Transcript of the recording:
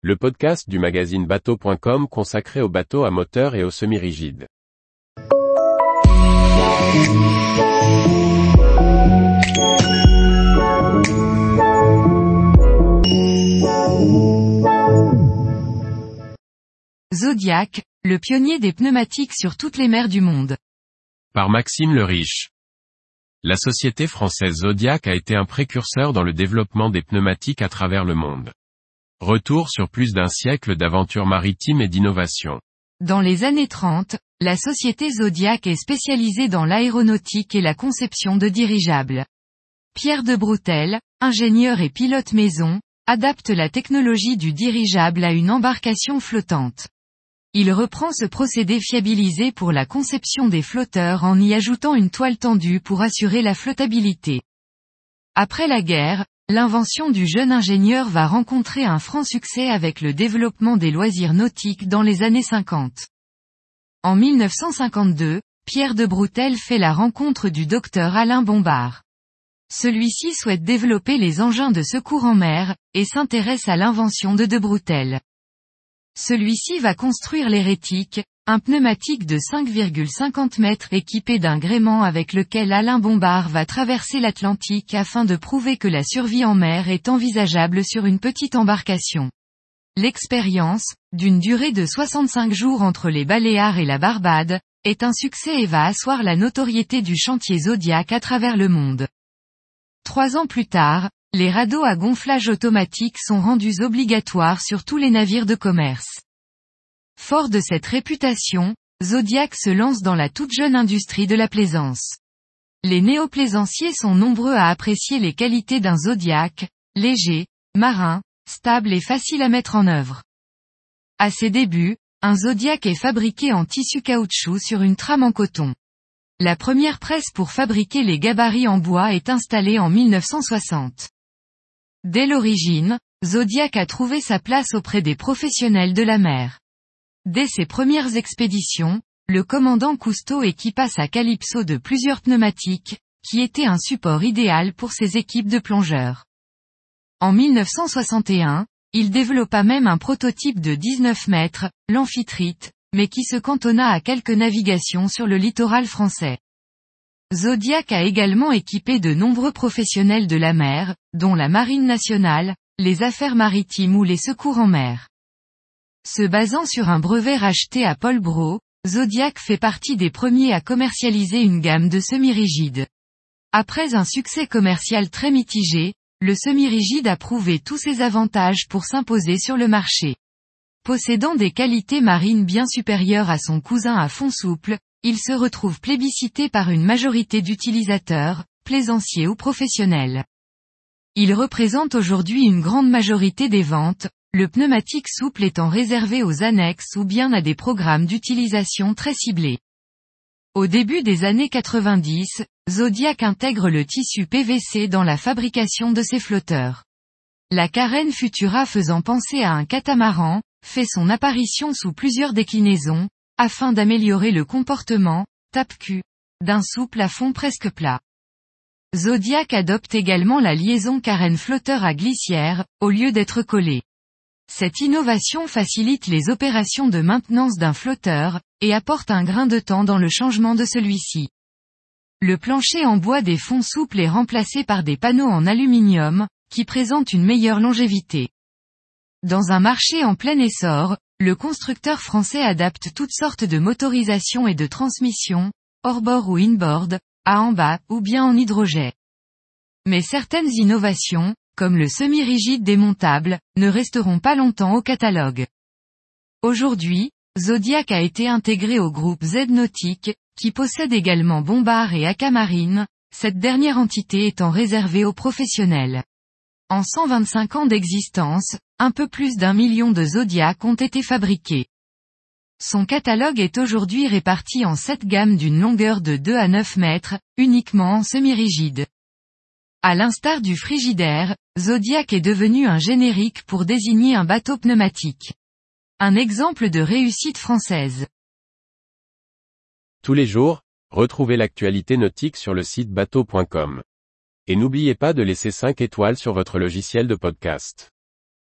le podcast du magazine bateau.com consacré aux bateaux à moteur et aux semi-rigides. Zodiac, le pionnier des pneumatiques sur toutes les mers du monde. Par Maxime le Riche. La société française Zodiac a été un précurseur dans le développement des pneumatiques à travers le monde. Retour sur plus d'un siècle d'aventures maritimes et d'innovation. Dans les années 30, la société Zodiac est spécialisée dans l'aéronautique et la conception de dirigeables. Pierre de Broutel, ingénieur et pilote maison, adapte la technologie du dirigeable à une embarcation flottante. Il reprend ce procédé fiabilisé pour la conception des flotteurs en y ajoutant une toile tendue pour assurer la flottabilité. Après la guerre, L'invention du jeune ingénieur va rencontrer un franc succès avec le développement des loisirs nautiques dans les années 50. En 1952, Pierre de Broutel fait la rencontre du docteur Alain Bombard. Celui-ci souhaite développer les engins de secours en mer, et s'intéresse à l'invention de de Broutel. Celui-ci va construire l'hérétique, un pneumatique de 5,50 mètres équipé d'un gréement avec lequel Alain Bombard va traverser l'Atlantique afin de prouver que la survie en mer est envisageable sur une petite embarcation. L'expérience, d'une durée de 65 jours entre les Baléares et la Barbade, est un succès et va asseoir la notoriété du chantier Zodiac à travers le monde. Trois ans plus tard, les radeaux à gonflage automatique sont rendus obligatoires sur tous les navires de commerce. Fort de cette réputation, Zodiac se lance dans la toute jeune industrie de la plaisance. Les néoplaisanciers sont nombreux à apprécier les qualités d'un Zodiac, léger, marin, stable et facile à mettre en œuvre. À ses débuts, un Zodiac est fabriqué en tissu caoutchouc sur une trame en coton. La première presse pour fabriquer les gabarits en bois est installée en 1960. Dès l'origine, Zodiac a trouvé sa place auprès des professionnels de la mer. Dès ses premières expéditions, le commandant Cousteau équipa sa Calypso de plusieurs pneumatiques, qui étaient un support idéal pour ses équipes de plongeurs. En 1961, il développa même un prototype de 19 mètres, l'amphitrite, mais qui se cantonna à quelques navigations sur le littoral français. Zodiac a également équipé de nombreux professionnels de la mer, dont la Marine nationale, les affaires maritimes ou les secours en mer. Se basant sur un brevet racheté à Paul Bro, Zodiac fait partie des premiers à commercialiser une gamme de semi-rigides. Après un succès commercial très mitigé, le semi-rigide a prouvé tous ses avantages pour s'imposer sur le marché. Possédant des qualités marines bien supérieures à son cousin à fond souple, il se retrouve plébiscité par une majorité d'utilisateurs, plaisanciers ou professionnels. Il représente aujourd'hui une grande majorité des ventes, le pneumatique souple étant réservé aux annexes ou bien à des programmes d'utilisation très ciblés. Au début des années 90, Zodiac intègre le tissu PVC dans la fabrication de ses flotteurs. La carène Futura faisant penser à un catamaran, fait son apparition sous plusieurs déclinaisons, afin d'améliorer le comportement, tape-cul, d'un souple à fond presque plat. Zodiac adopte également la liaison carène flotteur à glissière, au lieu d'être collé. Cette innovation facilite les opérations de maintenance d'un flotteur, et apporte un grain de temps dans le changement de celui-ci. Le plancher en bois des fonds souples est remplacé par des panneaux en aluminium, qui présentent une meilleure longévité. Dans un marché en plein essor, le constructeur français adapte toutes sortes de motorisations et de transmissions, hors-bord ou inboard, à en bas, ou bien en hydrogène. Mais certaines innovations, comme le semi-rigide démontable, ne resteront pas longtemps au catalogue. Aujourd'hui, Zodiac a été intégré au groupe Z Nautique, qui possède également Bombard et Acamarine, cette dernière entité étant réservée aux professionnels. En 125 ans d'existence, un peu plus d'un million de Zodiac ont été fabriqués. Son catalogue est aujourd'hui réparti en sept gammes d'une longueur de 2 à 9 mètres, uniquement en semi-rigide. À l'instar du frigidaire, Zodiac est devenu un générique pour désigner un bateau pneumatique. Un exemple de réussite française. Tous les jours, retrouvez l'actualité nautique sur le site bateau.com. Et n'oubliez pas de laisser 5 étoiles sur votre logiciel de podcast.